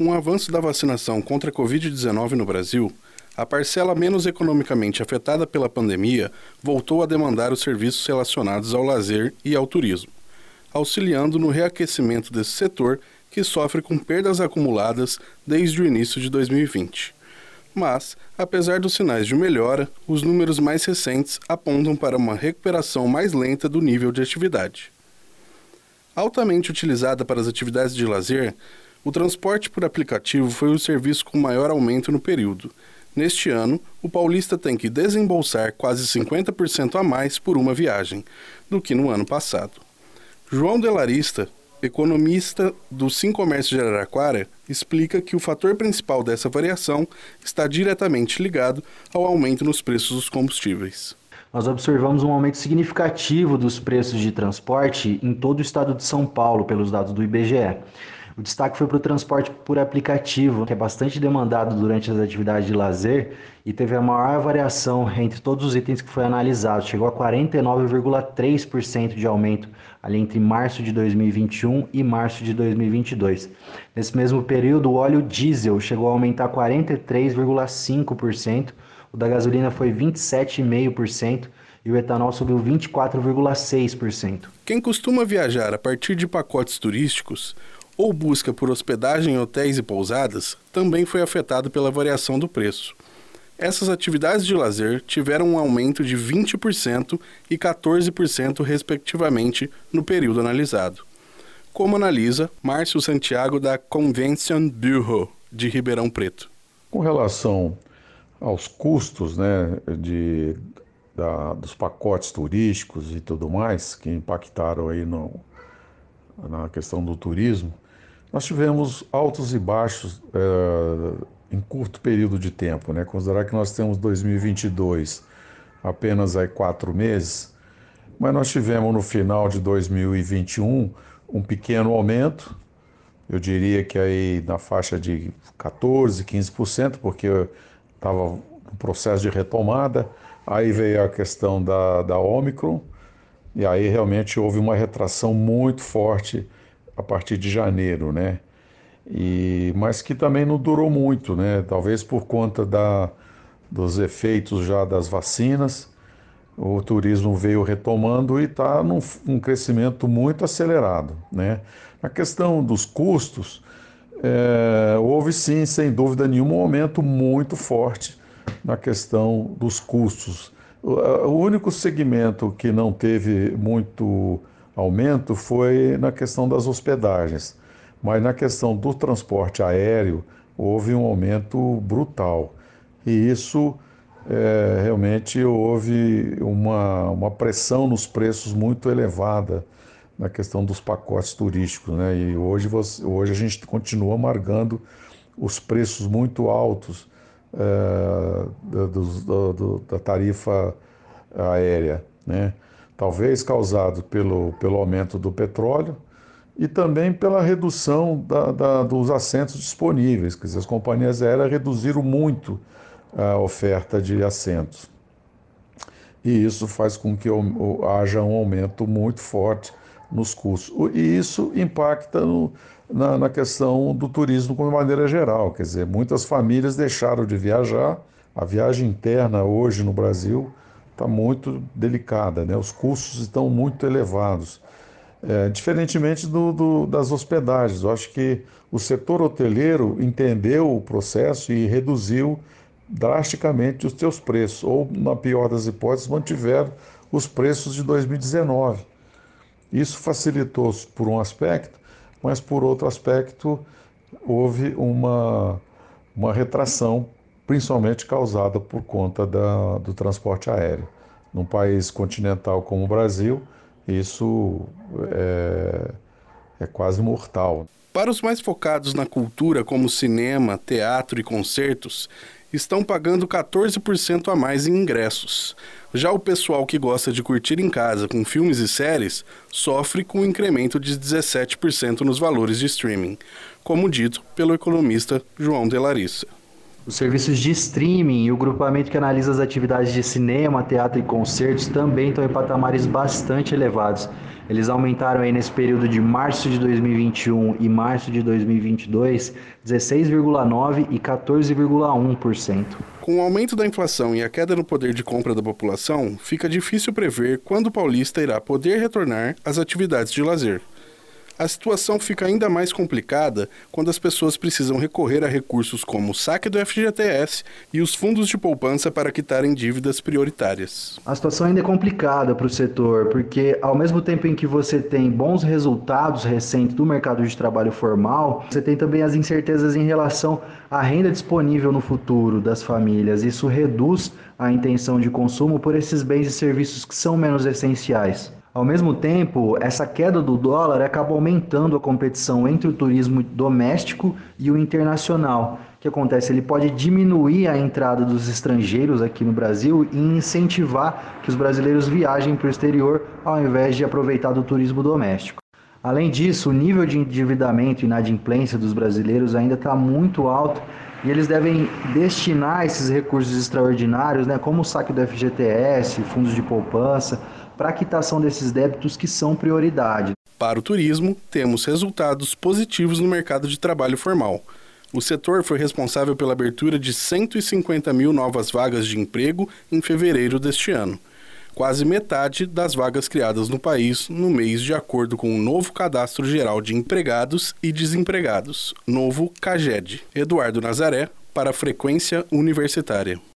Com o avanço da vacinação contra a Covid-19 no Brasil, a parcela menos economicamente afetada pela pandemia voltou a demandar os serviços relacionados ao lazer e ao turismo, auxiliando no reaquecimento desse setor que sofre com perdas acumuladas desde o início de 2020. Mas, apesar dos sinais de melhora, os números mais recentes apontam para uma recuperação mais lenta do nível de atividade. Altamente utilizada para as atividades de lazer, o transporte por aplicativo foi o serviço com maior aumento no período. Neste ano, o paulista tem que desembolsar quase 50% a mais por uma viagem do que no ano passado. João Delarista, economista do Sim Comércio de Araraquara, explica que o fator principal dessa variação está diretamente ligado ao aumento nos preços dos combustíveis. Nós observamos um aumento significativo dos preços de transporte em todo o estado de São Paulo, pelos dados do IBGE. O destaque foi para o transporte por aplicativo, que é bastante demandado durante as atividades de lazer e teve a maior variação entre todos os itens que foi analisado. Chegou a 49,3% de aumento ali entre março de 2021 e março de 2022. Nesse mesmo período, o óleo diesel chegou a aumentar 43,5%, o da gasolina foi 27,5% e o etanol subiu 24,6%. Quem costuma viajar a partir de pacotes turísticos ou busca por hospedagem em hotéis e pousadas também foi afetado pela variação do preço. Essas atividades de lazer tiveram um aumento de 20% e 14%, respectivamente, no período analisado. Como analisa Márcio Santiago, da Convention Bureau de Ribeirão Preto. Com relação aos custos né, de, da, dos pacotes turísticos e tudo mais, que impactaram aí no, na questão do turismo, nós tivemos altos e baixos é, em curto período de tempo. Né? Considerar que nós temos 2022 apenas aí quatro meses, mas nós tivemos no final de 2021 um pequeno aumento, eu diria que aí na faixa de 14%, 15%, porque estava no processo de retomada, aí veio a questão da, da Omicron, e aí realmente houve uma retração muito forte a partir de janeiro, né? E, mas que também não durou muito, né? Talvez por conta da, dos efeitos já das vacinas, o turismo veio retomando e está num um crescimento muito acelerado, né? Na questão dos custos, é, houve sim, sem dúvida nenhuma, um aumento muito forte na questão dos custos. O, o único segmento que não teve muito aumento foi na questão das hospedagens, mas na questão do transporte aéreo houve um aumento brutal. E isso é, realmente houve uma, uma pressão nos preços muito elevada na questão dos pacotes turísticos. Né? E hoje, você, hoje a gente continua amargando os preços muito altos é, da, do, da tarifa aérea. Né? Talvez causado pelo, pelo aumento do petróleo e também pela redução da, da, dos assentos disponíveis. Quer dizer, as companhias aéreas reduziram muito a oferta de assentos. E isso faz com que haja um aumento muito forte nos custos. E isso impacta no, na, na, questão do turismo de maneira geral. Quer dizer, muitas famílias deixaram de viajar. A viagem interna hoje no Brasil está muito delicada, né? os custos estão muito elevados. É, diferentemente do, do, das hospedagens, eu acho que o setor hoteleiro entendeu o processo e reduziu drasticamente os seus preços, ou, na pior das hipóteses, mantiveram os preços de 2019. Isso facilitou por um aspecto, mas por outro aspecto houve uma, uma retração principalmente causada por conta da, do transporte aéreo. Num país continental como o Brasil, isso é, é quase mortal. Para os mais focados na cultura, como cinema, teatro e concertos, estão pagando 14% a mais em ingressos. Já o pessoal que gosta de curtir em casa com filmes e séries sofre com um incremento de 17% nos valores de streaming, como dito pelo economista João Delarissa. Os serviços de streaming e o grupamento que analisa as atividades de cinema, teatro e concertos também estão em patamares bastante elevados. Eles aumentaram aí nesse período de março de 2021 e março de 2022 16,9% e 14,1%. Com o aumento da inflação e a queda no poder de compra da população, fica difícil prever quando o paulista irá poder retornar às atividades de lazer. A situação fica ainda mais complicada quando as pessoas precisam recorrer a recursos como o saque do FGTS e os fundos de poupança para quitarem dívidas prioritárias. A situação ainda é complicada para o setor, porque ao mesmo tempo em que você tem bons resultados recentes do mercado de trabalho formal, você tem também as incertezas em relação à renda disponível no futuro das famílias. Isso reduz a intenção de consumo por esses bens e serviços que são menos essenciais. Ao mesmo tempo, essa queda do dólar acaba aumentando a competição entre o turismo doméstico e o internacional. O que acontece? Ele pode diminuir a entrada dos estrangeiros aqui no Brasil e incentivar que os brasileiros viajem para o exterior ao invés de aproveitar do turismo doméstico. Além disso, o nível de endividamento e inadimplência dos brasileiros ainda está muito alto e eles devem destinar esses recursos extraordinários, né, como o saque do FGTS, fundos de poupança, para a quitação desses débitos que são prioridade. Para o turismo, temos resultados positivos no mercado de trabalho formal. O setor foi responsável pela abertura de 150 mil novas vagas de emprego em fevereiro deste ano, quase metade das vagas criadas no país no mês, de acordo com o novo Cadastro Geral de Empregados e Desempregados, novo CAGED. Eduardo Nazaré, para a Frequência Universitária.